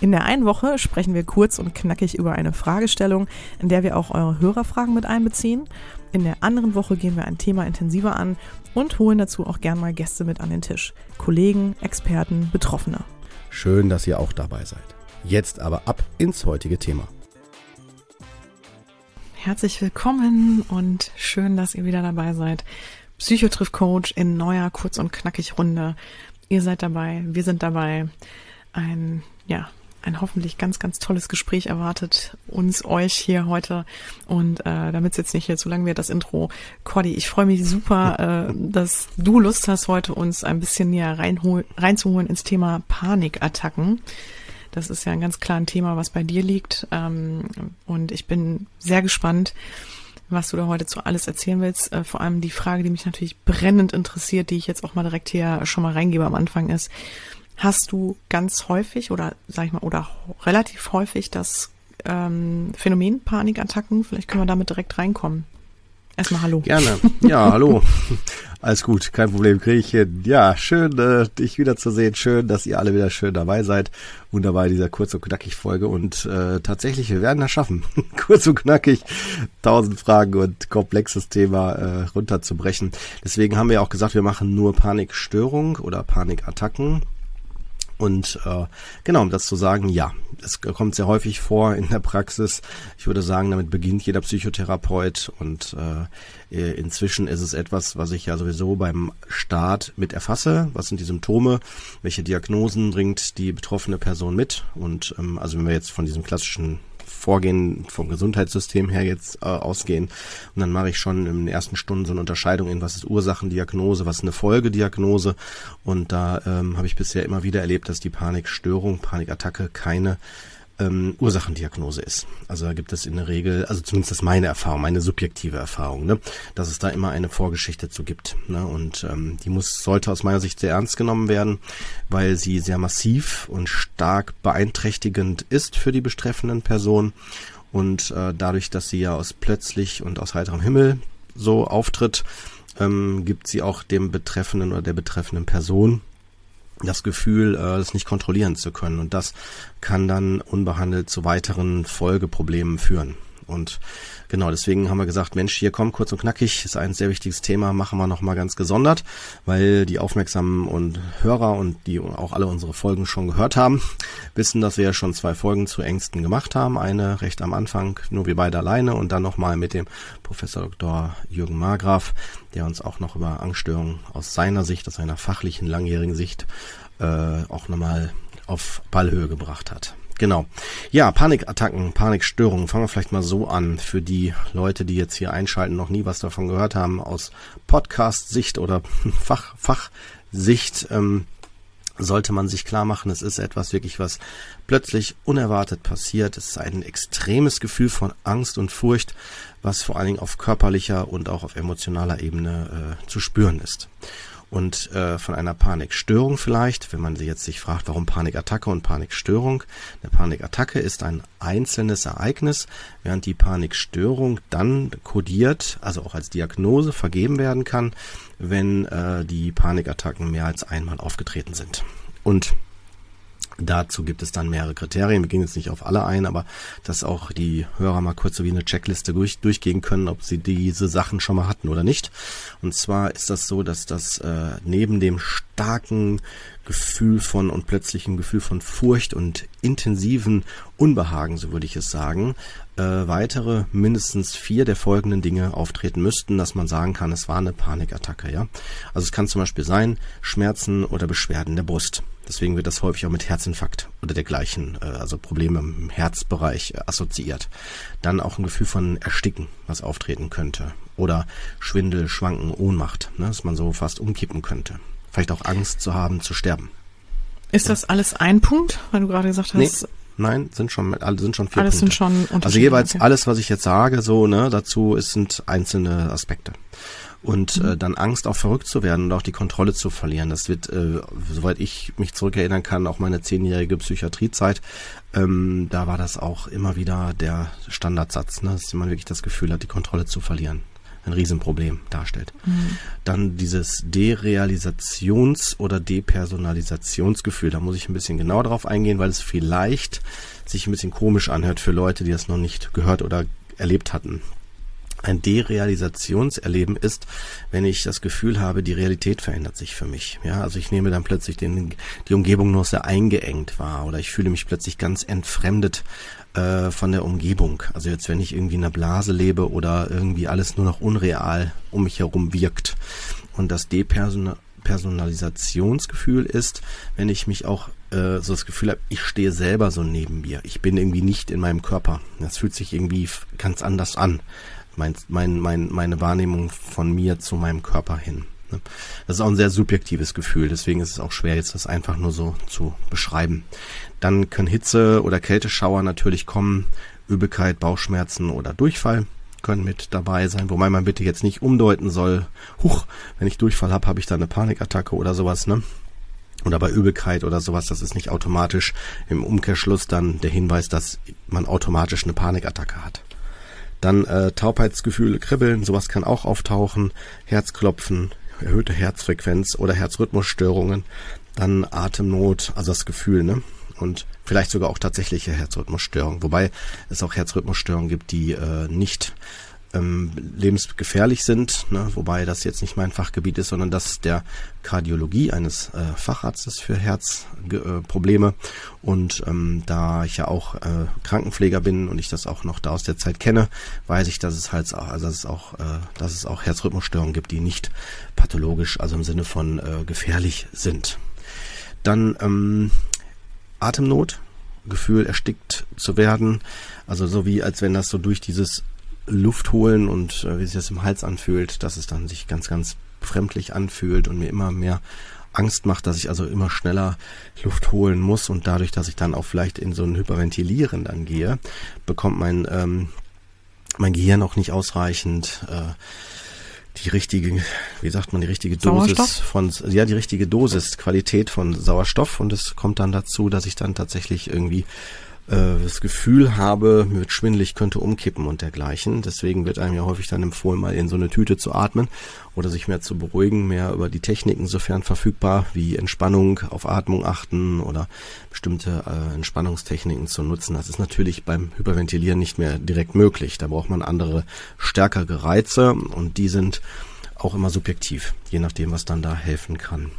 In der einen Woche sprechen wir kurz und knackig über eine Fragestellung, in der wir auch eure Hörerfragen mit einbeziehen. In der anderen Woche gehen wir ein Thema intensiver an und holen dazu auch gern mal Gäste mit an den Tisch. Kollegen, Experten, Betroffene. Schön, dass ihr auch dabei seid. Jetzt aber ab ins heutige Thema. Herzlich willkommen und schön, dass ihr wieder dabei seid. Psychotriff Coach in neuer kurz und knackig Runde. Ihr seid dabei, wir sind dabei. Ein ja, ein hoffentlich ganz, ganz tolles Gespräch erwartet uns, euch hier heute. Und äh, damit es jetzt nicht hier zu lang wird, das Intro. Cordy, ich freue mich super, äh, dass du Lust hast, heute uns ein bisschen näher reinzuholen ins Thema Panikattacken. Das ist ja ein ganz klar ein Thema, was bei dir liegt. Ähm, und ich bin sehr gespannt, was du da heute zu alles erzählen willst. Äh, vor allem die Frage, die mich natürlich brennend interessiert, die ich jetzt auch mal direkt hier schon mal reingebe am Anfang ist, hast du ganz häufig oder sag ich mal, oder relativ häufig das ähm, Phänomen Panikattacken? Vielleicht können wir damit direkt reinkommen. Erstmal Hallo. Gerne. Ja, hallo. Alles gut, kein Problem, kriege ich hin. Ja, schön, äh, dich wiederzusehen. Schön, dass ihr alle wieder schön dabei seid. Wunderbar, dieser kurz und knackig Folge. Und äh, tatsächlich, wir werden das schaffen. kurz und knackig, tausend Fragen und komplexes Thema äh, runterzubrechen. Deswegen haben wir auch gesagt, wir machen nur Panikstörung oder Panikattacken. Und äh, genau, um das zu sagen, ja, es kommt sehr häufig vor in der Praxis. Ich würde sagen, damit beginnt jeder Psychotherapeut und äh, inzwischen ist es etwas, was ich ja sowieso beim Start mit erfasse. Was sind die Symptome? Welche Diagnosen bringt die betroffene Person mit? Und ähm, also wenn wir jetzt von diesem klassischen Vorgehen vom Gesundheitssystem her jetzt äh, ausgehen. Und dann mache ich schon in den ersten Stunden so eine Unterscheidung in, was ist Ursachendiagnose, was ist eine Folgediagnose. Und da ähm, habe ich bisher immer wieder erlebt, dass die Panikstörung, Panikattacke keine ähm, Ursachendiagnose ist. Also da gibt es in der Regel, also zumindest das meine Erfahrung, meine subjektive Erfahrung, ne, dass es da immer eine Vorgeschichte zu gibt. Ne, und ähm, die muss sollte aus meiner Sicht sehr ernst genommen werden, weil sie sehr massiv und stark beeinträchtigend ist für die betreffenden Personen. Und äh, dadurch, dass sie ja aus plötzlich und aus heiterem Himmel so auftritt, ähm, gibt sie auch dem Betreffenden oder der betreffenden Person das Gefühl, äh, das nicht kontrollieren zu können. Und das kann dann unbehandelt zu weiteren Folgeproblemen führen. Und genau deswegen haben wir gesagt, Mensch, hier komm, kurz und knackig, ist ein sehr wichtiges Thema, machen wir nochmal ganz gesondert, weil die aufmerksamen und Hörer und die auch alle unsere Folgen schon gehört haben, wissen, dass wir ja schon zwei Folgen zu Ängsten gemacht haben. Eine recht am Anfang, nur wir beide alleine und dann nochmal mit dem Professor Dr. Jürgen Margraf, der uns auch noch über Angststörungen aus seiner Sicht, aus seiner fachlichen, langjährigen Sicht äh, auch nochmal auf Ballhöhe gebracht hat. Genau. Ja, Panikattacken, Panikstörungen. Fangen wir vielleicht mal so an. Für die Leute, die jetzt hier einschalten, noch nie was davon gehört haben, aus Podcast-Sicht oder Fach, Fachsicht, ähm, sollte man sich klar machen, es ist etwas wirklich, was plötzlich unerwartet passiert. Es ist ein extremes Gefühl von Angst und Furcht, was vor allen Dingen auf körperlicher und auch auf emotionaler Ebene äh, zu spüren ist und äh, von einer Panikstörung vielleicht, wenn man jetzt sich fragt, warum Panikattacke und Panikstörung. Eine Panikattacke ist ein einzelnes Ereignis, während die Panikstörung dann kodiert, also auch als Diagnose vergeben werden kann, wenn äh, die Panikattacken mehr als einmal aufgetreten sind. Und Dazu gibt es dann mehrere Kriterien. Wir gehen jetzt nicht auf alle ein, aber dass auch die Hörer mal kurz so wie eine Checkliste durch, durchgehen können, ob sie diese Sachen schon mal hatten oder nicht. Und zwar ist das so, dass das äh, neben dem starken Gefühl von und plötzlichen Gefühl von Furcht und intensiven Unbehagen, so würde ich es sagen, äh, weitere mindestens vier der folgenden Dinge auftreten müssten, dass man sagen kann, es war eine Panikattacke, ja. Also es kann zum Beispiel sein, Schmerzen oder Beschwerden der Brust. Deswegen wird das häufig auch mit Herzinfarkt oder dergleichen, äh, also Probleme im Herzbereich äh, assoziiert. Dann auch ein Gefühl von Ersticken, was auftreten könnte. Oder Schwindel, Schwanken, Ohnmacht, ne, dass man so fast umkippen könnte. Vielleicht auch Angst zu haben, zu sterben. Ist das alles ein Punkt, weil du gerade gesagt hast? Nee. Nein, sind schon, sind schon vier alles Punkte. Sind schon also jeweils okay. alles, was ich jetzt sage, so, ne, dazu ist, sind einzelne Aspekte. Und mhm. äh, dann Angst auch verrückt zu werden und auch die Kontrolle zu verlieren. Das wird, äh, soweit ich mich zurückerinnern kann, auch meine zehnjährige Psychiatriezeit, ähm, da war das auch immer wieder der Standardsatz, ne, dass man wirklich das Gefühl hat, die Kontrolle zu verlieren ein Riesenproblem darstellt. Mhm. Dann dieses Derealisations- oder Depersonalisationsgefühl. Da muss ich ein bisschen genauer drauf eingehen, weil es vielleicht sich ein bisschen komisch anhört für Leute, die das noch nicht gehört oder erlebt hatten. Ein Derealisationserleben ist, wenn ich das Gefühl habe, die Realität verändert sich für mich. Ja, also ich nehme dann plötzlich den, die Umgebung nur sehr eingeengt wahr oder ich fühle mich plötzlich ganz entfremdet äh, von der Umgebung. Also jetzt, wenn ich irgendwie in einer Blase lebe oder irgendwie alles nur noch unreal um mich herum wirkt. Und das Depersonalisationsgefühl ist, wenn ich mich auch äh, so das Gefühl habe, ich stehe selber so neben mir. Ich bin irgendwie nicht in meinem Körper. Das fühlt sich irgendwie ganz anders an. Mein, mein, mein, meine Wahrnehmung von mir zu meinem Körper hin. Ne? Das ist auch ein sehr subjektives Gefühl, deswegen ist es auch schwer, jetzt das einfach nur so zu beschreiben. Dann können Hitze- oder Kälteschauer natürlich kommen, Übelkeit, Bauchschmerzen oder Durchfall können mit dabei sein, wobei man bitte jetzt nicht umdeuten soll, huch, wenn ich Durchfall habe, habe ich da eine Panikattacke oder sowas, ne? Oder bei Übelkeit oder sowas, das ist nicht automatisch im Umkehrschluss dann der Hinweis, dass man automatisch eine Panikattacke hat. Dann äh, Taubheitsgefühle, Kribbeln, sowas kann auch auftauchen, Herzklopfen, erhöhte Herzfrequenz oder Herzrhythmusstörungen, dann Atemnot, also das Gefühl, ne? Und vielleicht sogar auch tatsächliche Herzrhythmusstörungen, wobei es auch Herzrhythmusstörungen gibt, die äh, nicht ähm, lebensgefährlich sind, ne? wobei das jetzt nicht mein Fachgebiet ist, sondern das der Kardiologie eines äh, Facharztes für Herzprobleme. Äh, und ähm, da ich ja auch äh, Krankenpfleger bin und ich das auch noch da aus der Zeit kenne, weiß ich, dass es halt also dass es auch, äh, dass es auch Herzrhythmusstörungen gibt, die nicht pathologisch, also im Sinne von äh, gefährlich sind. Dann ähm, Atemnot, Gefühl erstickt zu werden, also so wie als wenn das so durch dieses Luft holen und äh, wie sich das im Hals anfühlt, dass es dann sich ganz, ganz fremdlich anfühlt und mir immer mehr Angst macht, dass ich also immer schneller Luft holen muss und dadurch, dass ich dann auch vielleicht in so ein Hyperventilieren dann gehe, bekommt mein, ähm, mein Gehirn auch nicht ausreichend äh, die richtige, wie sagt man, die richtige Dosis von, ja, die richtige Dosis, Qualität von Sauerstoff und es kommt dann dazu, dass ich dann tatsächlich irgendwie das Gefühl habe, mir wird schwindelig, könnte umkippen und dergleichen. Deswegen wird einem ja häufig dann empfohlen, mal in so eine Tüte zu atmen oder sich mehr zu beruhigen, mehr über die Techniken sofern verfügbar, wie Entspannung, auf Atmung achten oder bestimmte äh, Entspannungstechniken zu nutzen. Das ist natürlich beim Hyperventilieren nicht mehr direkt möglich. Da braucht man andere, stärkere Reize und die sind auch immer subjektiv, je nachdem, was dann da helfen kann.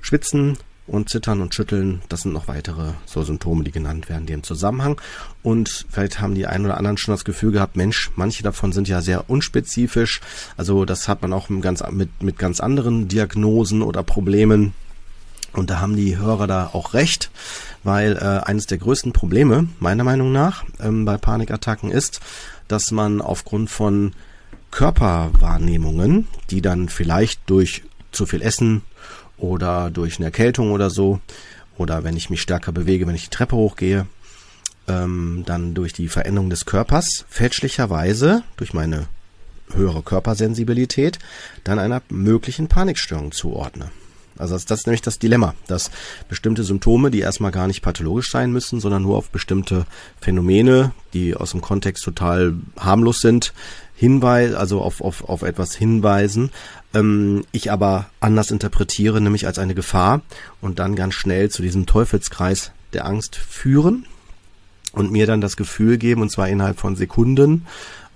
Schwitzen, und Zittern und Schütteln, das sind noch weitere so Symptome, die genannt werden, die im Zusammenhang. Und vielleicht haben die einen oder anderen schon das Gefühl gehabt, Mensch, manche davon sind ja sehr unspezifisch. Also das hat man auch mit ganz, mit, mit ganz anderen Diagnosen oder Problemen. Und da haben die Hörer da auch recht, weil äh, eines der größten Probleme, meiner Meinung nach, ähm, bei Panikattacken ist, dass man aufgrund von Körperwahrnehmungen, die dann vielleicht durch zu viel Essen oder durch eine Erkältung oder so oder wenn ich mich stärker bewege, wenn ich die Treppe hochgehe, ähm, dann durch die Veränderung des Körpers fälschlicherweise durch meine höhere Körpersensibilität dann einer möglichen Panikstörung zuordne. Also das, das ist nämlich das Dilemma, dass bestimmte Symptome, die erstmal gar nicht pathologisch sein müssen, sondern nur auf bestimmte Phänomene, die aus dem Kontext total harmlos sind, hinweisen, also auf, auf, auf etwas hinweisen, ähm, ich aber anders interpretiere, nämlich als eine Gefahr und dann ganz schnell zu diesem Teufelskreis der Angst führen und mir dann das Gefühl geben, und zwar innerhalb von Sekunden,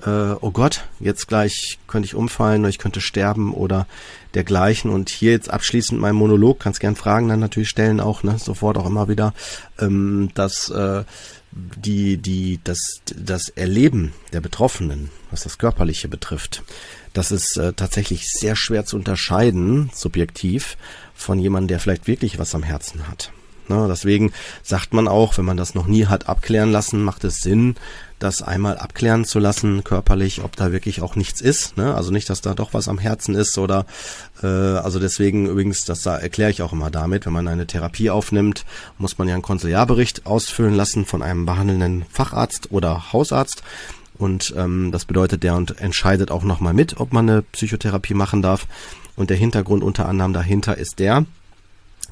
äh, oh Gott, jetzt gleich könnte ich umfallen oder ich könnte sterben oder dergleichen. Und hier jetzt abschließend mein Monolog, kannst gern Fragen dann natürlich stellen, auch ne, sofort auch immer wieder, ähm, dass äh, die, die, das, das Erleben der Betroffenen, was das Körperliche betrifft, das ist äh, tatsächlich sehr schwer zu unterscheiden, subjektiv, von jemandem, der vielleicht wirklich was am Herzen hat. Ne? Deswegen sagt man auch, wenn man das noch nie hat abklären lassen, macht es Sinn, das einmal abklären zu lassen, körperlich, ob da wirklich auch nichts ist. Ne? Also nicht, dass da doch was am Herzen ist oder äh, also deswegen übrigens, das da erkläre ich auch immer damit, wenn man eine Therapie aufnimmt, muss man ja einen Konsiliarbericht ausfüllen lassen von einem behandelnden Facharzt oder Hausarzt. Und ähm, das bedeutet, der und entscheidet auch nochmal mit, ob man eine Psychotherapie machen darf. Und der Hintergrund unter anderem dahinter ist der,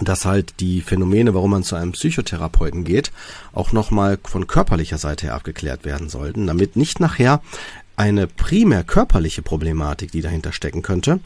dass halt die Phänomene, warum man zu einem Psychotherapeuten geht, auch nochmal von körperlicher Seite her abgeklärt werden sollten, damit nicht nachher eine primär körperliche Problematik, die dahinter stecken könnte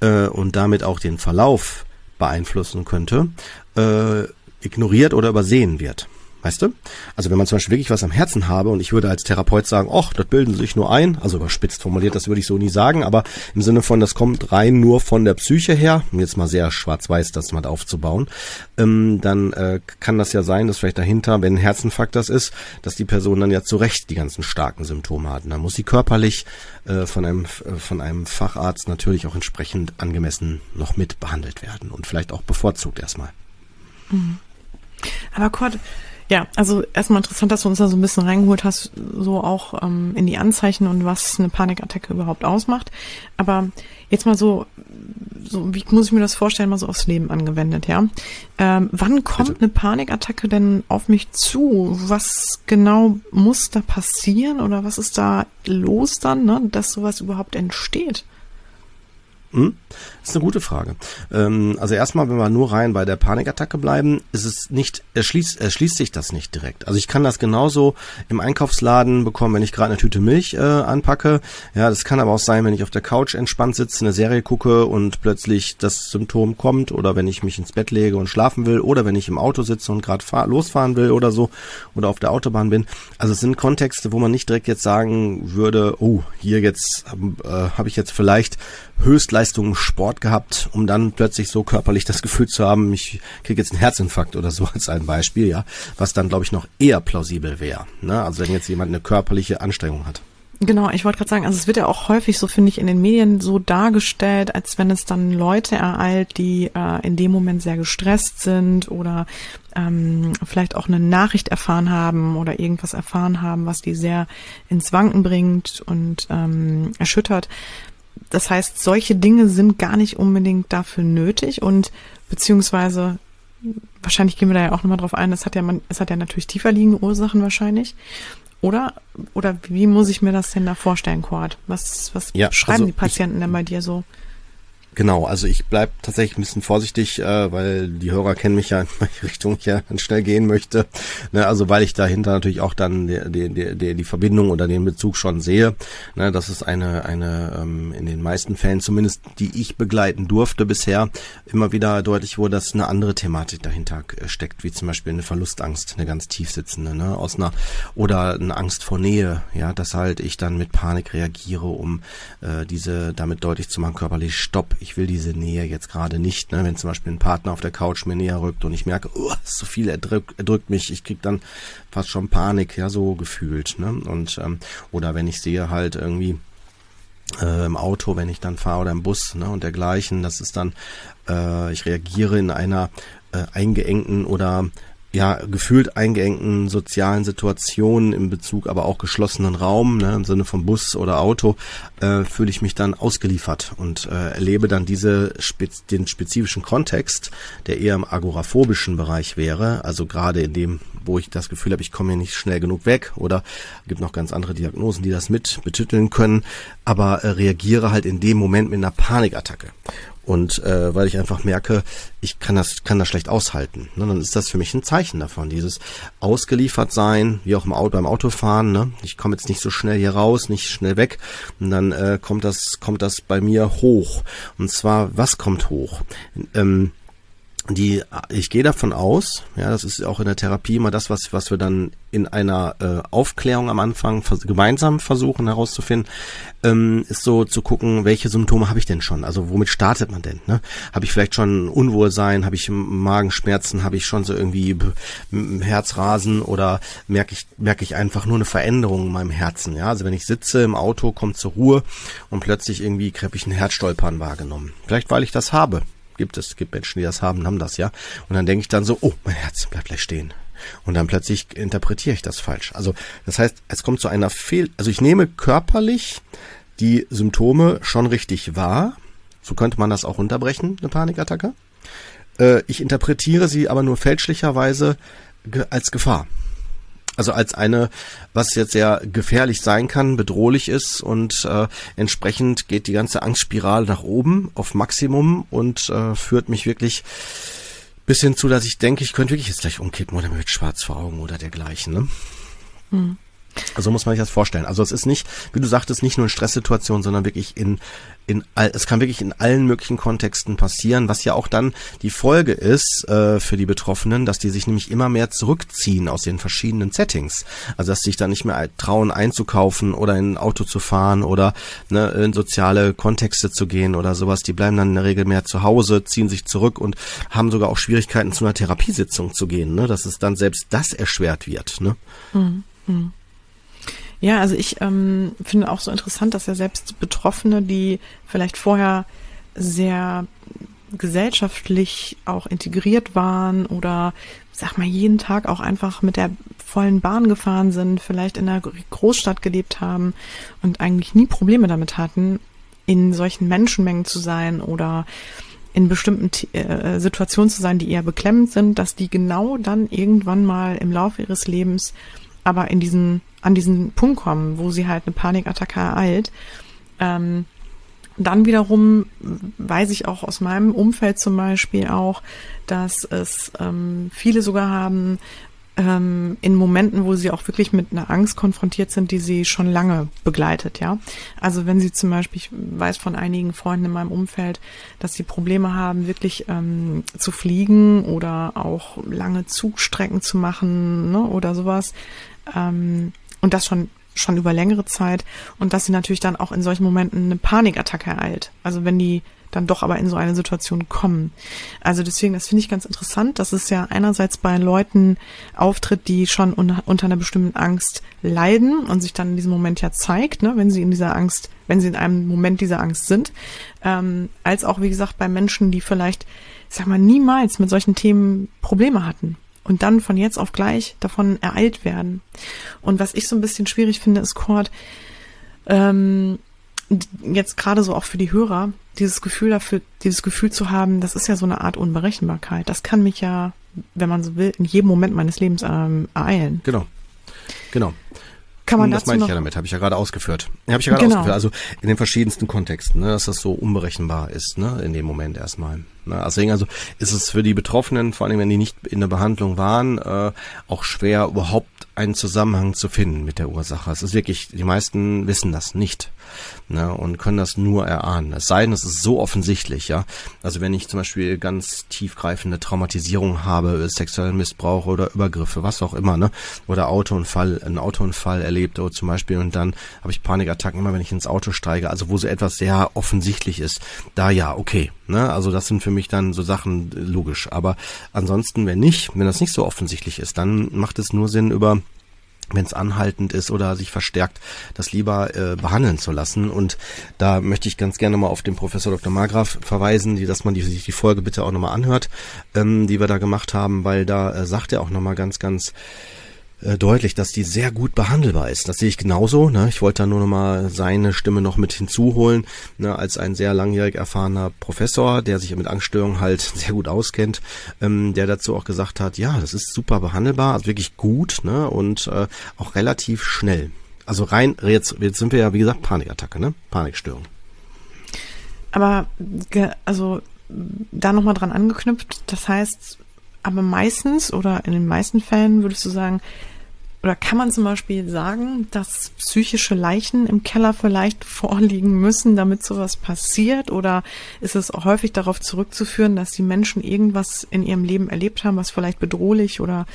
äh, und damit auch den Verlauf beeinflussen könnte, äh, ignoriert oder übersehen wird. Weißt du? Also wenn man zum Beispiel wirklich was am Herzen habe und ich würde als Therapeut sagen, ach, das bilden sie sich nur ein, also überspitzt formuliert, das würde ich so nie sagen, aber im Sinne von, das kommt rein nur von der Psyche her, um jetzt mal sehr schwarz-weiß das mal aufzubauen, ähm, dann äh, kann das ja sein, dass vielleicht dahinter, wenn ein Herzinfarkt das ist, dass die Person dann ja zu Recht die ganzen starken Symptome hat. Dann muss sie körperlich äh, von, einem, äh, von einem Facharzt natürlich auch entsprechend angemessen noch mit behandelt werden und vielleicht auch bevorzugt erstmal. Mhm. Aber Kurt, ja, also erstmal interessant, dass du uns da so ein bisschen reingeholt hast, so auch ähm, in die Anzeichen und was eine Panikattacke überhaupt ausmacht. Aber jetzt mal so, so wie muss ich mir das vorstellen, mal so aufs Leben angewendet, ja? Ähm, wann kommt Bitte? eine Panikattacke denn auf mich zu? Was genau muss da passieren oder was ist da los dann, ne, dass sowas überhaupt entsteht? Hm? Das ist eine gute Frage. Ähm, also erstmal, wenn wir nur rein bei der Panikattacke bleiben, ist es nicht, erschließt, erschließt sich das nicht direkt. Also ich kann das genauso im Einkaufsladen bekommen, wenn ich gerade eine Tüte Milch äh, anpacke. Ja, das kann aber auch sein, wenn ich auf der Couch entspannt sitze, eine Serie gucke und plötzlich das Symptom kommt oder wenn ich mich ins Bett lege und schlafen will oder wenn ich im Auto sitze und gerade losfahren will oder so oder auf der Autobahn bin. Also es sind Kontexte, wo man nicht direkt jetzt sagen würde, oh, hier jetzt äh, habe ich jetzt vielleicht Höchstleistung Sport gehabt, um dann plötzlich so körperlich das Gefühl zu haben, ich kriege jetzt einen Herzinfarkt oder so als ein Beispiel, ja, was dann glaube ich noch eher plausibel wäre. Ne? Also wenn jetzt jemand eine körperliche Anstrengung hat. Genau, ich wollte gerade sagen, also es wird ja auch häufig so, finde ich, in den Medien so dargestellt, als wenn es dann Leute ereilt, die äh, in dem Moment sehr gestresst sind oder ähm, vielleicht auch eine Nachricht erfahren haben oder irgendwas erfahren haben, was die sehr ins Wanken bringt und ähm, erschüttert das heißt, solche Dinge sind gar nicht unbedingt dafür nötig und beziehungsweise wahrscheinlich gehen wir da ja auch nochmal drauf ein, es hat ja man, es hat ja natürlich tiefer liegende Ursachen wahrscheinlich. Oder? Oder wie muss ich mir das denn da vorstellen, Cord? Was, was ja, schreiben also die Patienten ich, denn bei dir so? Genau, also ich bleib tatsächlich ein bisschen vorsichtig, äh, weil die Hörer kennen mich ja in welche Richtung ich ja schnell gehen möchte. Ne, also weil ich dahinter natürlich auch dann die, die, die, die Verbindung oder den Bezug schon sehe. Ne, das ist eine, eine ähm, in den meisten Fällen, zumindest die ich begleiten durfte bisher, immer wieder deutlich wurde, dass eine andere Thematik dahinter äh, steckt, wie zum Beispiel eine Verlustangst, eine ganz tief sitzende, ne, aus einer oder eine Angst vor Nähe, ja, dass halt ich dann mit Panik reagiere, um äh, diese damit deutlich zu machen, körperlich Stopp ich will diese Nähe jetzt gerade nicht. Ne? Wenn zum Beispiel ein Partner auf der Couch mir näher rückt und ich merke, oh, so viel, er drückt, mich, ich krieg dann fast schon Panik, ja, so gefühlt. Ne? Und ähm, oder wenn ich sehe halt irgendwie äh, im Auto, wenn ich dann fahre oder im Bus ne, und dergleichen, das ist dann, äh, ich reagiere in einer äh, eingeengten oder ja, gefühlt eingeengten sozialen Situationen in Bezug aber auch geschlossenen Raum, ne, im Sinne von Bus oder Auto, äh, fühle ich mich dann ausgeliefert und äh, erlebe dann diese spez den spezifischen Kontext, der eher im agoraphobischen Bereich wäre, also gerade in dem, wo ich das Gefühl habe, ich komme hier nicht schnell genug weg oder gibt noch ganz andere Diagnosen, die das mit betiteln können, aber äh, reagiere halt in dem Moment mit einer Panikattacke. Und äh, weil ich einfach merke, ich kann das, kann das schlecht aushalten. Ne? Dann ist das für mich ein Zeichen davon. Dieses ausgeliefert sein, wie auch im Auto, beim Autofahren. Ne? Ich komme jetzt nicht so schnell hier raus, nicht schnell weg. Und dann äh, kommt das, kommt das bei mir hoch. Und zwar, was kommt hoch? Ähm, die ich gehe davon aus, ja, das ist auch in der Therapie immer das, was was wir dann in einer äh, Aufklärung am Anfang vers gemeinsam versuchen herauszufinden, ähm, ist so zu gucken, welche Symptome habe ich denn schon? Also womit startet man denn? Ne? Habe ich vielleicht schon Unwohlsein? Habe ich Magenschmerzen? Habe ich schon so irgendwie Herzrasen oder merke ich merke ich einfach nur eine Veränderung in meinem Herzen? Ja, also wenn ich sitze im Auto, kommt zur Ruhe und plötzlich irgendwie habe ich ein Herzstolpern wahrgenommen. Vielleicht weil ich das habe gibt es, gibt Menschen, die das haben, haben das ja. Und dann denke ich dann so, oh, mein Herz bleibt gleich stehen. Und dann plötzlich interpretiere ich das falsch. Also das heißt, es kommt zu einer Fehl, also ich nehme körperlich die Symptome schon richtig wahr. So könnte man das auch unterbrechen, eine Panikattacke. Äh, ich interpretiere sie aber nur fälschlicherweise als Gefahr. Also als eine, was jetzt sehr gefährlich sein kann, bedrohlich ist und äh, entsprechend geht die ganze Angstspirale nach oben auf Maximum und äh, führt mich wirklich bis hin zu, dass ich denke, ich könnte wirklich jetzt gleich umkippen oder mir wird schwarz vor Augen oder dergleichen. Ne? Hm. Also muss man sich das vorstellen. Also es ist nicht, wie du sagtest, nicht nur in Stresssituationen, sondern wirklich in, in all, es kann wirklich in allen möglichen Kontexten passieren, was ja auch dann die Folge ist äh, für die Betroffenen, dass die sich nämlich immer mehr zurückziehen aus den verschiedenen Settings. Also dass sie sich dann nicht mehr trauen einzukaufen oder in ein Auto zu fahren oder ne, in soziale Kontexte zu gehen oder sowas. Die bleiben dann in der Regel mehr zu Hause, ziehen sich zurück und haben sogar auch Schwierigkeiten zu einer Therapiesitzung zu gehen, ne? dass es dann selbst das erschwert wird. Ne? Mhm. Ja, also ich ähm, finde auch so interessant, dass ja selbst Betroffene, die vielleicht vorher sehr gesellschaftlich auch integriert waren oder sag mal jeden Tag auch einfach mit der vollen Bahn gefahren sind, vielleicht in einer Großstadt gelebt haben und eigentlich nie Probleme damit hatten, in solchen Menschenmengen zu sein oder in bestimmten äh, Situationen zu sein, die eher beklemmend sind, dass die genau dann irgendwann mal im Laufe ihres Lebens aber in diesen, an diesen Punkt kommen, wo sie halt eine Panikattacke ereilt, ähm, dann wiederum weiß ich auch aus meinem Umfeld zum Beispiel auch, dass es ähm, viele sogar haben, ähm, in Momenten, wo sie auch wirklich mit einer Angst konfrontiert sind, die sie schon lange begleitet, ja. Also wenn sie zum Beispiel, ich weiß von einigen Freunden in meinem Umfeld, dass sie Probleme haben, wirklich ähm, zu fliegen oder auch lange Zugstrecken zu machen ne, oder sowas, ähm, und das schon schon über längere Zeit und dass sie natürlich dann auch in solchen Momenten eine Panikattacke ereilt. Also wenn die dann doch aber in so eine Situation kommen. Also deswegen, das finde ich ganz interessant, dass es ja einerseits bei Leuten auftritt, die schon un unter einer bestimmten Angst leiden und sich dann in diesem Moment ja zeigt, ne, wenn sie in dieser Angst, wenn sie in einem Moment dieser Angst sind, ähm, als auch, wie gesagt, bei Menschen, die vielleicht, ich sag mal, niemals mit solchen Themen Probleme hatten und dann von jetzt auf gleich davon ereilt werden. Und was ich so ein bisschen schwierig finde, ist Kurt, ähm, jetzt gerade so auch für die Hörer, dieses Gefühl dafür, dieses Gefühl zu haben, das ist ja so eine Art Unberechenbarkeit. Das kann mich ja, wenn man so will, in jedem Moment meines Lebens ähm, ereilen. Genau. Genau. Kann man das dazu meine ich ja damit, habe ich ja gerade ausgeführt. Habe ich ja gerade Genau. ausgeführt. Also in den verschiedensten Kontexten, ne, dass das so unberechenbar ist, ne, in dem Moment erstmal. Ne, deswegen also ist es für die Betroffenen, vor allem wenn die nicht in der Behandlung waren, äh, auch schwer überhaupt einen Zusammenhang zu finden mit der Ursache. Es ist wirklich, die meisten wissen das nicht ne, und können das nur erahnen. Es sei denn, es ist so offensichtlich, ja. Also wenn ich zum Beispiel ganz tiefgreifende Traumatisierung habe, sexuellen Missbrauch oder Übergriffe, was auch immer, ne, oder Autounfall, einen Autounfall erlebt oder zum Beispiel und dann habe ich Panikattacken immer, wenn ich ins Auto steige. Also wo so etwas sehr offensichtlich ist, da ja, okay, ne, also das sind für mich dann so Sachen äh, logisch. Aber ansonsten, wenn nicht, wenn das nicht so offensichtlich ist, dann macht es nur Sinn über wenn es anhaltend ist oder sich verstärkt, das lieber äh, behandeln zu lassen. Und da möchte ich ganz gerne mal auf den Professor Dr. Margraf verweisen, die, dass man die, sich die Folge bitte auch nochmal anhört, ähm, die wir da gemacht haben, weil da äh, sagt er auch nochmal ganz, ganz äh, deutlich, dass die sehr gut behandelbar ist. Das sehe ich genauso. Ne? Ich wollte da nur noch mal seine Stimme noch mit hinzuholen, ne? als ein sehr langjährig erfahrener Professor, der sich mit Angststörungen halt sehr gut auskennt, ähm, der dazu auch gesagt hat, ja, das ist super behandelbar, also wirklich gut ne? und äh, auch relativ schnell. Also rein, jetzt, jetzt sind wir ja, wie gesagt, Panikattacke, ne? Panikstörung. Aber also da nochmal dran angeknüpft, das heißt, aber meistens oder in den meisten Fällen würdest du sagen, oder kann man zum Beispiel sagen, dass psychische Leichen im Keller vielleicht vorliegen müssen, damit sowas passiert? Oder ist es häufig darauf zurückzuführen, dass die Menschen irgendwas in ihrem Leben erlebt haben, was vielleicht bedrohlich oder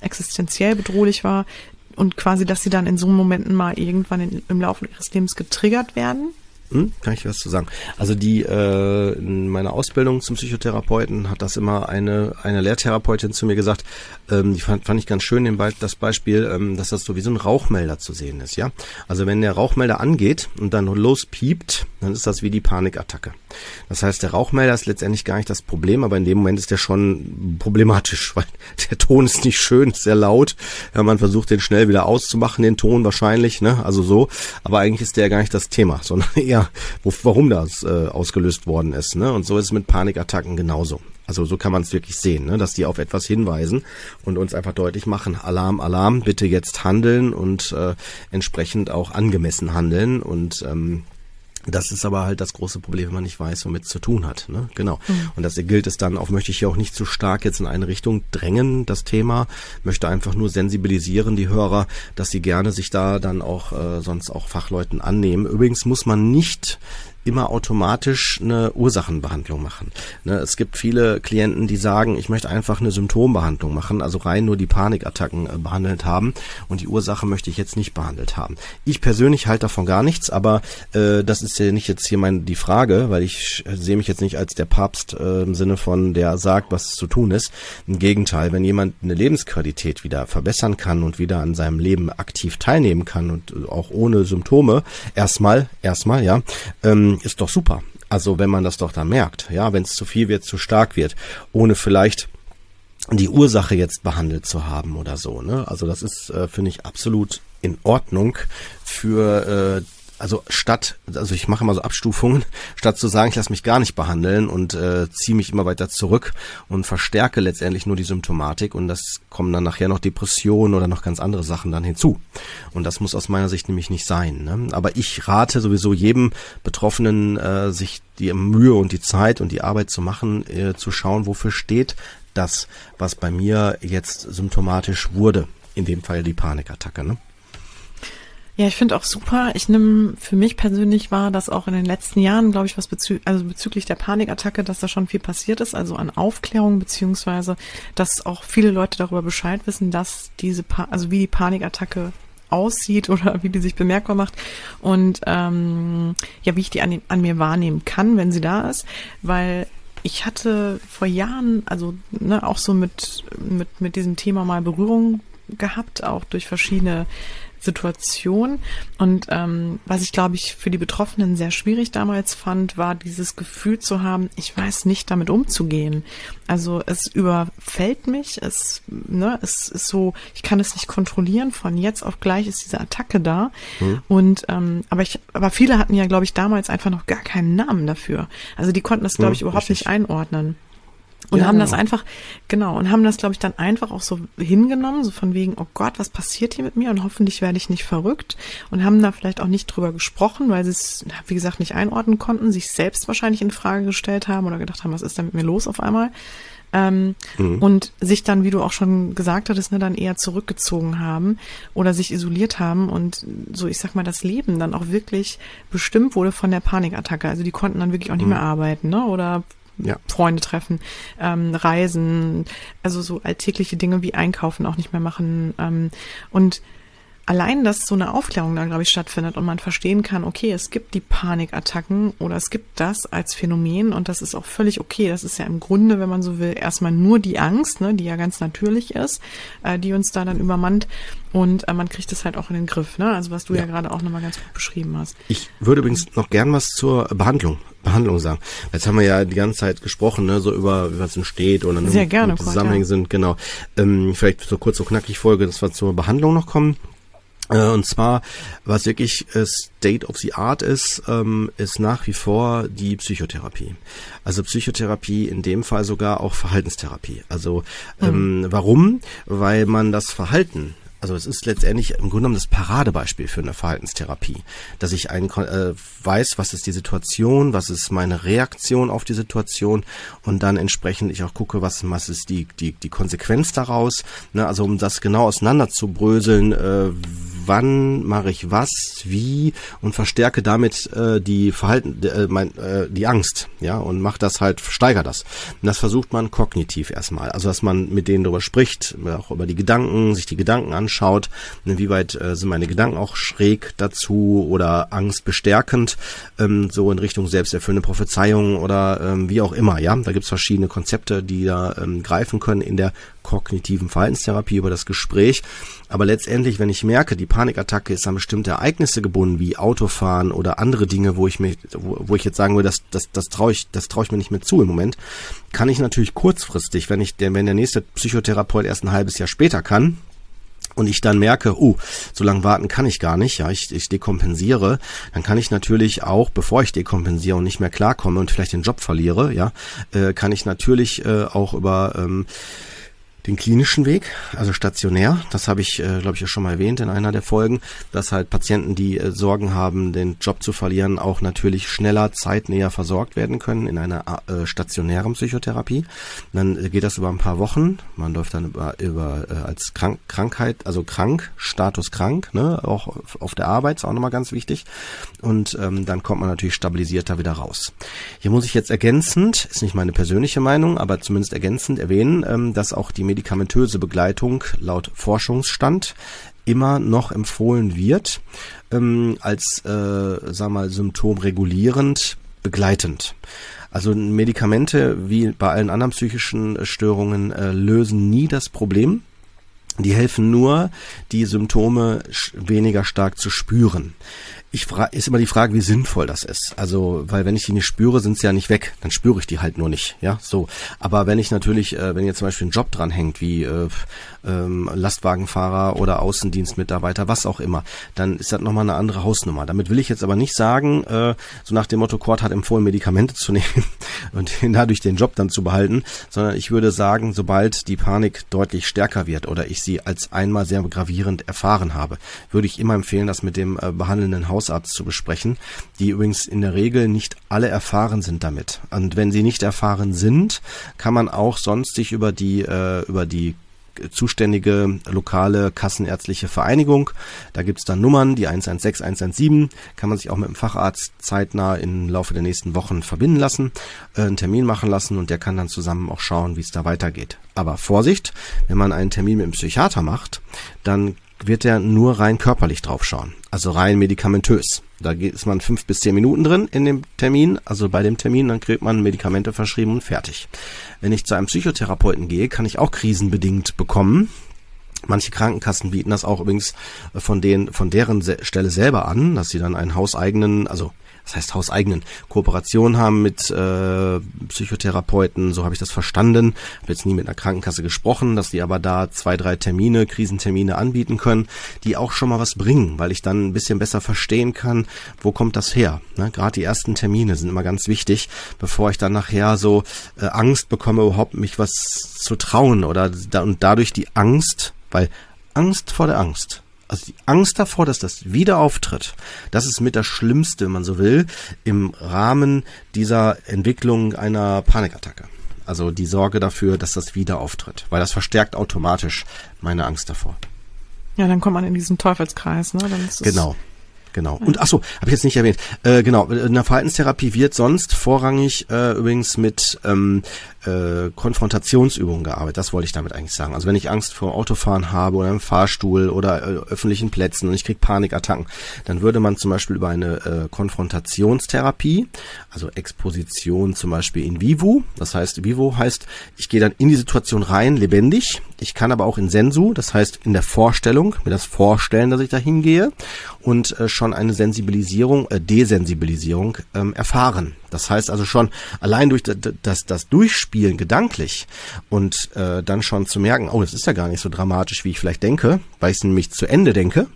existenziell bedrohlich war und quasi, dass sie dann in so Momenten mal irgendwann in, im Laufe ihres Lebens getriggert werden? Hm, kann ich was zu sagen? Also die äh, in meiner Ausbildung zum Psychotherapeuten hat das immer eine eine Lehrtherapeutin zu mir gesagt. Ähm, die fand, fand ich ganz schön den Be das Beispiel, ähm, dass das so wie so ein Rauchmelder zu sehen ist, ja. Also wenn der Rauchmelder angeht und dann lospiept, dann ist das wie die Panikattacke. Das heißt, der Rauchmelder ist letztendlich gar nicht das Problem, aber in dem Moment ist der schon problematisch, weil der Ton ist nicht schön, ist sehr laut. Ja, man versucht den schnell wieder auszumachen, den Ton wahrscheinlich, ne? Also so. Aber eigentlich ist der gar nicht das Thema, sondern eher, wo, warum das äh, ausgelöst worden ist. Ne? Und so ist es mit Panikattacken genauso. Also so kann man es wirklich sehen, ne? dass die auf etwas hinweisen und uns einfach deutlich machen, Alarm, Alarm, bitte jetzt handeln und äh, entsprechend auch angemessen handeln und ähm, das ist aber halt das große Problem, wenn man nicht weiß, womit es zu tun hat. Ne? Genau. Mhm. Und das gilt es dann auch, möchte ich hier auch nicht zu stark jetzt in eine Richtung drängen, das Thema. Möchte einfach nur sensibilisieren, die Hörer, dass sie gerne sich da dann auch äh, sonst auch Fachleuten annehmen. Übrigens muss man nicht immer automatisch eine Ursachenbehandlung machen. Ne, es gibt viele Klienten, die sagen, ich möchte einfach eine Symptombehandlung machen, also rein nur die Panikattacken äh, behandelt haben und die Ursache möchte ich jetzt nicht behandelt haben. Ich persönlich halte davon gar nichts, aber äh, das ist ja nicht jetzt hier mein, die Frage, weil ich äh, sehe mich jetzt nicht als der Papst äh, im Sinne von, der sagt, was zu tun ist. Im Gegenteil, wenn jemand eine Lebensqualität wieder verbessern kann und wieder an seinem Leben aktiv teilnehmen kann und äh, auch ohne Symptome, erstmal, erstmal, ja, ähm, ist doch super. Also wenn man das doch dann merkt, ja, wenn es zu viel wird, zu stark wird, ohne vielleicht die Ursache jetzt behandelt zu haben oder so. Ne? Also das ist, äh, finde ich, absolut in Ordnung für äh, also statt, also ich mache immer so Abstufungen, statt zu sagen, ich lasse mich gar nicht behandeln und äh, ziehe mich immer weiter zurück und verstärke letztendlich nur die Symptomatik und das kommen dann nachher noch Depressionen oder noch ganz andere Sachen dann hinzu. Und das muss aus meiner Sicht nämlich nicht sein. Ne? Aber ich rate sowieso jedem Betroffenen, äh, sich die Mühe und die Zeit und die Arbeit zu machen, äh, zu schauen, wofür steht das, was bei mir jetzt symptomatisch wurde. In dem Fall die Panikattacke. Ne? Ja, ich finde auch super. Ich nehme für mich persönlich wahr, dass auch in den letzten Jahren, glaube ich, was bezü also bezüglich der Panikattacke, dass da schon viel passiert ist, also an Aufklärung, beziehungsweise, dass auch viele Leute darüber Bescheid wissen, dass diese, pa also wie die Panikattacke aussieht oder wie die sich bemerkbar macht und ähm, ja, wie ich die an, an mir wahrnehmen kann, wenn sie da ist, weil ich hatte vor Jahren, also ne, auch so mit, mit, mit diesem Thema mal Berührung gehabt, auch durch verschiedene Situation. Und ähm, was ich, glaube ich, für die Betroffenen sehr schwierig damals fand, war dieses Gefühl zu haben, ich weiß nicht damit umzugehen. Also es überfällt mich, es, ne, es ist so, ich kann es nicht kontrollieren, von jetzt auf gleich ist diese Attacke da. Mhm. Und ähm, aber ich, aber viele hatten ja, glaube ich, damals einfach noch gar keinen Namen dafür. Also die konnten das, glaube ich, überhaupt richtig. nicht einordnen. Und ja, haben das einfach, genau, und haben das, glaube ich, dann einfach auch so hingenommen, so von wegen, oh Gott, was passiert hier mit mir und hoffentlich werde ich nicht verrückt und haben da vielleicht auch nicht drüber gesprochen, weil sie es, wie gesagt, nicht einordnen konnten, sich selbst wahrscheinlich in Frage gestellt haben oder gedacht haben, was ist denn mit mir los auf einmal? Ähm, mhm. und sich dann, wie du auch schon gesagt hattest, ne, dann eher zurückgezogen haben oder sich isoliert haben und so, ich sag mal, das Leben dann auch wirklich bestimmt wurde von der Panikattacke. Also die konnten dann wirklich auch nicht mhm. mehr arbeiten, ne? Oder ja. Freunde treffen, ähm, reisen, also so alltägliche Dinge wie einkaufen auch nicht mehr machen. Ähm, und allein, dass so eine Aufklärung da, glaube ich, stattfindet und man verstehen kann, okay, es gibt die Panikattacken oder es gibt das als Phänomen und das ist auch völlig okay. Das ist ja im Grunde, wenn man so will, erstmal nur die Angst, ne, die ja ganz natürlich ist, äh, die uns da dann übermannt und äh, man kriegt es halt auch in den Griff, ne? Also was du ja, ja gerade auch nochmal ganz gut beschrieben hast. Ich würde übrigens noch gern was zur Behandlung Behandlung sagen. Jetzt haben wir ja die ganze Zeit gesprochen, ne, so über was entsteht oder Sehr gerne, Zusammenhänge ja. sind, genau. Ähm, vielleicht so kurz so knackig Folge, dass wir zur Behandlung noch kommen. Äh, und zwar, was wirklich äh, State of the Art ist, ähm, ist nach wie vor die Psychotherapie. Also Psychotherapie in dem Fall sogar auch Verhaltenstherapie. Also ähm, mhm. warum? Weil man das Verhalten also es ist letztendlich im Grunde genommen das Paradebeispiel für eine Verhaltenstherapie, dass ich ein, äh, weiß, was ist die Situation, was ist meine Reaktion auf die Situation und dann entsprechend ich auch gucke, was, was ist die, die, die Konsequenz daraus. Ne? Also um das genau auseinanderzubröseln, äh, wann mache ich was, wie und verstärke damit äh, die Verhalten, äh, mein, äh, die Angst, ja, und macht das halt, steigert das. Und das versucht man kognitiv erstmal, also dass man mit denen darüber spricht, auch über die Gedanken, sich die Gedanken anschaut, inwieweit äh, sind meine Gedanken auch schräg dazu oder Angst bestärkend, ähm, so in Richtung selbsterfüllende Prophezeiung oder ähm, wie auch immer, ja, da gibt's verschiedene Konzepte, die da ähm, greifen können in der kognitiven Verhaltenstherapie, über das Gespräch. Aber letztendlich, wenn ich merke, die Panikattacke ist an bestimmte Ereignisse gebunden, wie Autofahren oder andere Dinge, wo ich mir, wo, wo ich jetzt sagen würde, das, das, das traue ich, das traue ich mir nicht mehr zu im Moment, kann ich natürlich kurzfristig, wenn ich, wenn der nächste Psychotherapeut erst ein halbes Jahr später kann, und ich dann merke, uh, so lange warten kann ich gar nicht, ja, ich, ich dekompensiere, dann kann ich natürlich auch, bevor ich dekompensiere und nicht mehr klarkomme und vielleicht den Job verliere, ja, äh, kann ich natürlich äh, auch über ähm, den klinischen Weg, also stationär. Das habe ich, äh, glaube ich, schon mal erwähnt in einer der Folgen, dass halt Patienten, die äh, Sorgen haben, den Job zu verlieren, auch natürlich schneller, zeitnäher versorgt werden können in einer äh, stationären Psychotherapie. Dann geht das über ein paar Wochen. Man läuft dann über, über äh, als Krank Krankheit, also krank, Status krank, ne, auch auf der Arbeit, ist auch nochmal ganz wichtig. Und ähm, dann kommt man natürlich stabilisierter wieder raus. Hier muss ich jetzt ergänzend, ist nicht meine persönliche Meinung, aber zumindest ergänzend erwähnen, ähm, dass auch die medikamentöse Begleitung laut Forschungsstand immer noch empfohlen wird, ähm, als, äh, sag mal, symptomregulierend begleitend. Also Medikamente, wie bei allen anderen psychischen Störungen, äh, lösen nie das Problem. Die helfen nur, die Symptome weniger stark zu spüren ich frage, ist immer die Frage, wie sinnvoll das ist. Also, weil wenn ich die nicht spüre, sind sie ja nicht weg. Dann spüre ich die halt nur nicht. Ja, so. Aber wenn ich natürlich, äh, wenn jetzt zum Beispiel ein Job dran hängt, wie äh, ähm, Lastwagenfahrer oder Außendienstmitarbeiter, was auch immer, dann ist das nochmal eine andere Hausnummer. Damit will ich jetzt aber nicht sagen, äh, so nach dem Motto, Kurt hat empfohlen, Medikamente zu nehmen und dadurch den Job dann zu behalten, sondern ich würde sagen, sobald die Panik deutlich stärker wird oder ich sie als einmal sehr gravierend erfahren habe, würde ich immer empfehlen, das mit dem äh, behandelnden Haus Hausarzt zu besprechen, die übrigens in der Regel nicht alle erfahren sind damit. Und wenn sie nicht erfahren sind, kann man auch sonst sich über die äh, über die zuständige lokale kassenärztliche Vereinigung. Da gibt's dann Nummern, die 116, 117, kann man sich auch mit dem Facharzt zeitnah im Laufe der nächsten Wochen verbinden lassen, äh, einen Termin machen lassen und der kann dann zusammen auch schauen, wie es da weitergeht. Aber Vorsicht, wenn man einen Termin mit dem Psychiater macht, dann wird er nur rein körperlich draufschauen, also rein medikamentös. Da ist man fünf bis zehn Minuten drin in dem Termin, also bei dem Termin, dann kriegt man Medikamente verschrieben und fertig. Wenn ich zu einem Psychotherapeuten gehe, kann ich auch krisenbedingt bekommen. Manche Krankenkassen bieten das auch übrigens von den, von deren Stelle selber an, dass sie dann einen hauseigenen, also das heißt hauseigenen Kooperation haben mit äh, Psychotherapeuten, so habe ich das verstanden. Habe jetzt nie mit einer Krankenkasse gesprochen, dass die aber da zwei, drei Termine, Krisentermine anbieten können, die auch schon mal was bringen, weil ich dann ein bisschen besser verstehen kann, wo kommt das her. Ne? Gerade die ersten Termine sind immer ganz wichtig, bevor ich dann nachher so äh, Angst bekomme, überhaupt mich was zu trauen oder da, und dadurch die Angst, weil Angst vor der Angst also die Angst davor, dass das wieder auftritt, das ist mit das Schlimmste, wenn man so will, im Rahmen dieser Entwicklung einer Panikattacke. Also die Sorge dafür, dass das wieder auftritt, weil das verstärkt automatisch meine Angst davor. Ja, dann kommt man in diesen Teufelskreis, ne? Genau. Genau. Und ach so, habe ich jetzt nicht erwähnt. Äh, genau, in der Verhaltenstherapie wird sonst vorrangig äh, übrigens mit ähm, äh, Konfrontationsübungen gearbeitet. Das wollte ich damit eigentlich sagen. Also wenn ich Angst vor Autofahren habe oder im Fahrstuhl oder äh, öffentlichen Plätzen und ich krieg Panikattacken, dann würde man zum Beispiel über eine äh, Konfrontationstherapie, also Exposition zum Beispiel in vivo, das heißt vivo heißt, ich gehe dann in die Situation rein, lebendig. Ich kann aber auch in sensu, das heißt in der Vorstellung, mir das vorstellen, dass ich da hingehe und äh, schon eine Sensibilisierung, äh, Desensibilisierung ähm, erfahren. Das heißt also schon allein durch das, das Durchspielen gedanklich und äh, dann schon zu merken, oh, das ist ja gar nicht so dramatisch, wie ich vielleicht denke, weil ich es nämlich zu Ende denke,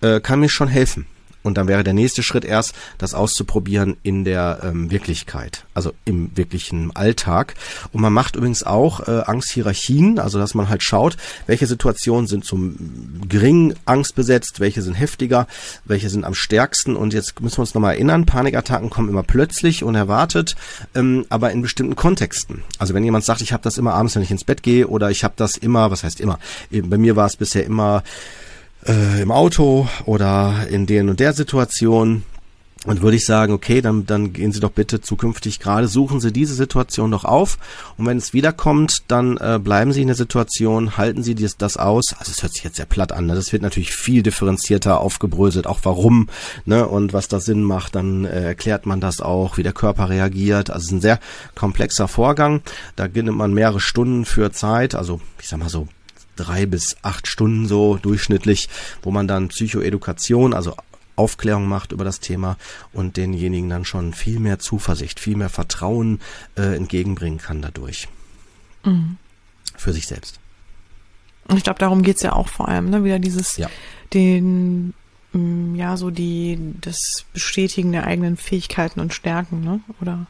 äh, kann mir schon helfen. Und dann wäre der nächste Schritt erst, das auszuprobieren in der ähm, Wirklichkeit, also im wirklichen Alltag. Und man macht übrigens auch äh, Angsthierarchien, also dass man halt schaut, welche Situationen sind zum geringen Angst besetzt, welche sind heftiger, welche sind am stärksten. Und jetzt müssen wir uns nochmal erinnern, Panikattacken kommen immer plötzlich, unerwartet, ähm, aber in bestimmten Kontexten. Also wenn jemand sagt, ich habe das immer abends, wenn ich ins Bett gehe, oder ich habe das immer, was heißt immer, bei mir war es bisher immer äh, im Auto oder in der und der Situation, Und würde ich sagen, okay, dann, dann gehen Sie doch bitte zukünftig gerade, suchen Sie diese Situation doch auf. Und wenn es wiederkommt, dann äh, bleiben Sie in der Situation, halten Sie das, das aus. Also es hört sich jetzt sehr platt an. Ne? Das wird natürlich viel differenzierter aufgebröselt, auch warum ne? und was da Sinn macht. Dann äh, erklärt man das auch, wie der Körper reagiert. Also es ist ein sehr komplexer Vorgang. Da nimmt man mehrere Stunden für Zeit, also ich sag mal so drei bis acht Stunden so durchschnittlich, wo man dann Psychoedukation, also Aufklärung macht über das Thema und denjenigen dann schon viel mehr Zuversicht, viel mehr Vertrauen äh, entgegenbringen kann dadurch. Mhm. Für sich selbst. Und ich glaube, darum geht's ja auch vor allem, ne? Wieder dieses, ja. den, mm, ja, so die, das Bestätigen der eigenen Fähigkeiten und Stärken, ne? Oder?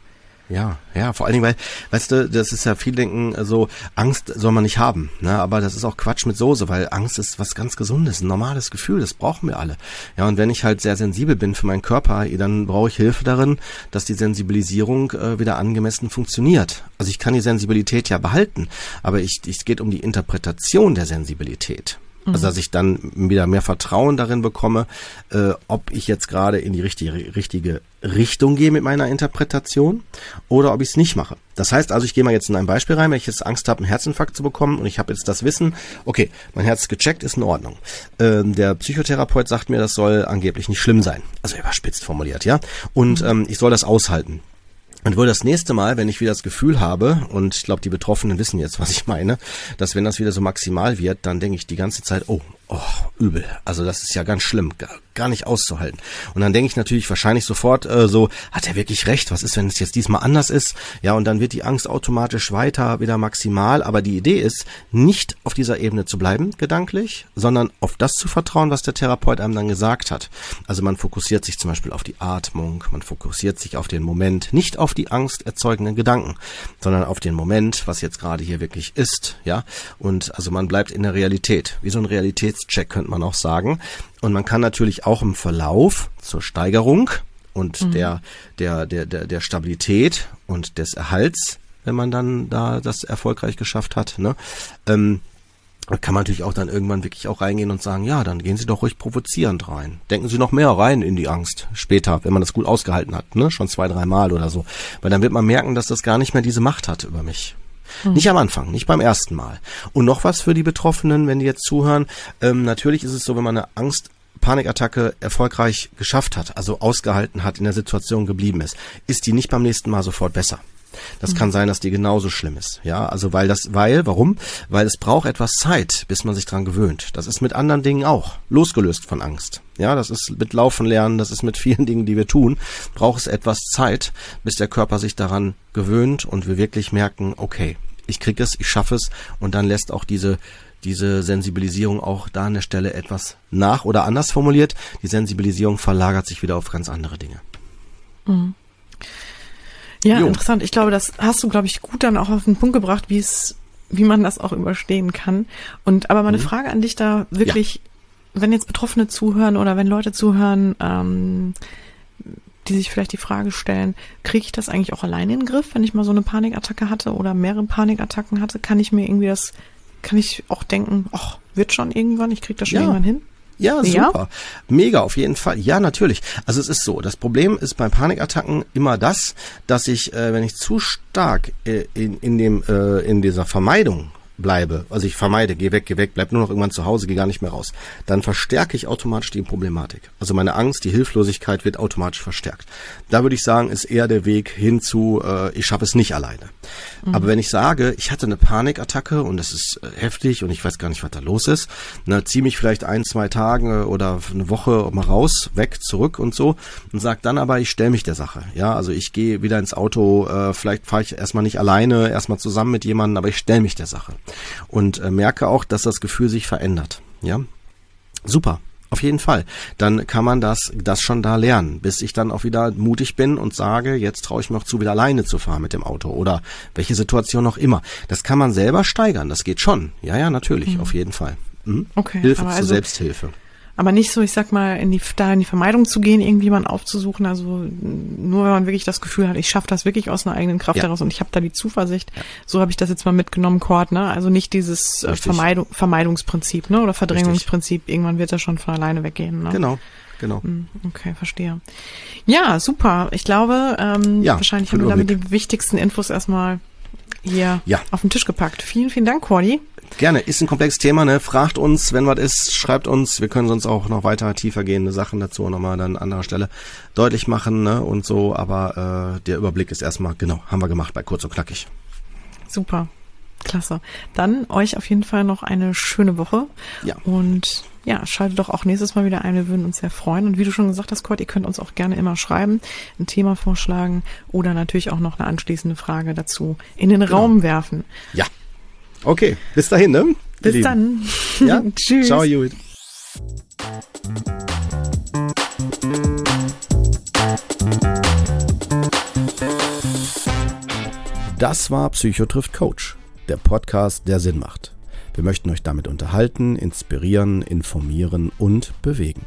Ja, ja, vor allen Dingen, weil, weißt du, das ist ja viel denken, so Angst soll man nicht haben, ne? Aber das ist auch Quatsch mit Soße, weil Angst ist was ganz Gesundes, ein normales Gefühl, das brauchen wir alle. Ja, und wenn ich halt sehr sensibel bin für meinen Körper, dann brauche ich Hilfe darin, dass die Sensibilisierung äh, wieder angemessen funktioniert. Also ich kann die Sensibilität ja behalten, aber ich, es geht um die Interpretation der Sensibilität. Also dass ich dann wieder mehr Vertrauen darin bekomme, äh, ob ich jetzt gerade in die richtige, richtige Richtung gehe mit meiner Interpretation oder ob ich es nicht mache. Das heißt also, ich gehe mal jetzt in ein Beispiel rein, wenn ich jetzt Angst habe, einen Herzinfarkt zu bekommen und ich habe jetzt das Wissen, okay, mein Herz gecheckt, ist in Ordnung. Ähm, der Psychotherapeut sagt mir, das soll angeblich nicht schlimm sein. Also überspitzt formuliert, ja. Und mhm. ähm, ich soll das aushalten. Und wohl das nächste Mal, wenn ich wieder das Gefühl habe, und ich glaube, die Betroffenen wissen jetzt, was ich meine, dass wenn das wieder so maximal wird, dann denke ich die ganze Zeit, oh, oh, übel. Also das ist ja ganz schlimm, gar, nicht auszuhalten. Und dann denke ich natürlich wahrscheinlich sofort äh, so, hat er wirklich recht? Was ist, wenn es jetzt diesmal anders ist? Ja, und dann wird die Angst automatisch weiter wieder maximal. Aber die Idee ist, nicht auf dieser Ebene zu bleiben, gedanklich, sondern auf das zu vertrauen, was der Therapeut einem dann gesagt hat. Also man fokussiert sich zum Beispiel auf die Atmung, man fokussiert sich auf den Moment, nicht auf die Angst erzeugenden Gedanken, sondern auf den Moment, was jetzt gerade hier wirklich ist, ja. Und also man bleibt in der Realität, wie so ein Realitätscheck könnte man auch sagen. Und man kann natürlich auch im Verlauf zur Steigerung und mhm. der, der, der, der, der Stabilität und des Erhalts, wenn man dann da das erfolgreich geschafft hat, ne, ähm, kann man natürlich auch dann irgendwann wirklich auch reingehen und sagen, ja, dann gehen Sie doch ruhig provozierend rein. Denken Sie noch mehr rein in die Angst später, wenn man das gut ausgehalten hat, ne? Schon zwei, drei Mal oder so. Weil dann wird man merken, dass das gar nicht mehr diese Macht hat über mich. Hm. Nicht am Anfang, nicht beim ersten Mal. Und noch was für die Betroffenen, wenn die jetzt zuhören. Ähm, natürlich ist es so, wenn man eine Angst Panikattacke erfolgreich geschafft hat, also ausgehalten hat, in der Situation geblieben ist, ist die nicht beim nächsten Mal sofort besser. Das mhm. kann sein, dass die genauso schlimm ist. Ja, also weil das, weil, warum? Weil es braucht etwas Zeit, bis man sich dran gewöhnt. Das ist mit anderen Dingen auch losgelöst von Angst. Ja, das ist mit Laufen lernen, das ist mit vielen Dingen, die wir tun, braucht es etwas Zeit, bis der Körper sich daran gewöhnt und wir wirklich merken, okay, ich krieg es, ich schaffe es und dann lässt auch diese diese Sensibilisierung auch da an der Stelle etwas nach oder anders formuliert. Die Sensibilisierung verlagert sich wieder auf ganz andere Dinge. Mhm. Ja, jo. interessant. Ich glaube, das hast du, glaube ich, gut dann auch auf den Punkt gebracht, wie es, wie man das auch überstehen kann. Und aber meine mhm. Frage an dich da wirklich, ja. wenn jetzt Betroffene zuhören oder wenn Leute zuhören, ähm, die sich vielleicht die Frage stellen, kriege ich das eigentlich auch alleine in den Griff, wenn ich mal so eine Panikattacke hatte oder mehrere Panikattacken hatte? Kann ich mir irgendwie das, kann ich auch denken, ach, wird schon irgendwann, ich kriege das schon ja. irgendwann hin? Ja, super. Ja? Mega, auf jeden Fall. Ja, natürlich. Also es ist so, das Problem ist bei Panikattacken immer das, dass ich, äh, wenn ich zu stark äh, in, in, dem, äh, in dieser Vermeidung bleibe, also ich vermeide, geh weg, geh weg, bleib nur noch irgendwann zu Hause, geh gar nicht mehr raus, dann verstärke ich automatisch die Problematik. Also meine Angst, die Hilflosigkeit wird automatisch verstärkt. Da würde ich sagen, ist eher der Weg hin zu, äh, ich schaffe es nicht alleine. Mhm. Aber wenn ich sage, ich hatte eine Panikattacke und das ist äh, heftig und ich weiß gar nicht, was da los ist, ne, zieh mich vielleicht ein, zwei Tage oder eine Woche mal raus, weg, zurück und so und sag dann aber, ich stelle mich der Sache. Ja, also ich gehe wieder ins Auto, äh, vielleicht fahre ich erstmal nicht alleine, erstmal zusammen mit jemandem, aber ich stelle mich der Sache und äh, merke auch, dass das Gefühl sich verändert. Ja, super. Auf jeden Fall. Dann kann man das, das schon da lernen, bis ich dann auch wieder mutig bin und sage, jetzt traue ich mir auch zu, wieder alleine zu fahren mit dem Auto oder welche Situation auch immer. Das kann man selber steigern, das geht schon. Ja, ja, natürlich, mhm. auf jeden Fall. Mhm. Okay, Hilfe zur also, Selbsthilfe. Aber nicht so, ich sag mal, in die, da in die Vermeidung zu gehen, irgendjemanden aufzusuchen. Also nur wenn man wirklich das Gefühl hat, ich schaffe das wirklich aus einer eigenen Kraft ja. heraus und ich habe da die Zuversicht. Ja. So habe ich das jetzt mal mitgenommen, Cord, ne? Also nicht dieses äh, Vermeidung, Vermeidungsprinzip, ne? Oder Verdrängungsprinzip. Richtig. Irgendwann wird er schon von alleine weggehen. Ne? Genau. genau. Hm, Okay, verstehe. Ja, super. Ich glaube, ähm, Ja, wahrscheinlich haben wir damit die wichtigsten Infos erstmal hier Ja. auf den Tisch gepackt. Vielen, vielen Dank, Cordy. Gerne, ist ein komplexes Thema, ne? Fragt uns, wenn was ist, schreibt uns. Wir können sonst auch noch weiter tiefer gehende Sachen dazu nochmal dann an anderer Stelle deutlich machen, ne? Und so, aber äh, der Überblick ist erstmal, genau, haben wir gemacht bei kurz und knackig. Super. Klasse. Dann euch auf jeden Fall noch eine schöne Woche. Ja. Und ja, schaltet doch auch nächstes Mal wieder ein. Wir würden uns sehr freuen. Und wie du schon gesagt hast, Kurt, ihr könnt uns auch gerne immer schreiben, ein Thema vorschlagen oder natürlich auch noch eine anschließende Frage dazu in den Genau. Raum werfen. Ja. Okay, bis dahin, ne? Bis dann. Ja? Tschüss. Ciao, Judith. Das war Psycho trifft Coach, der Podcast, der Sinn macht. Wir möchten euch damit unterhalten, inspirieren, informieren und bewegen.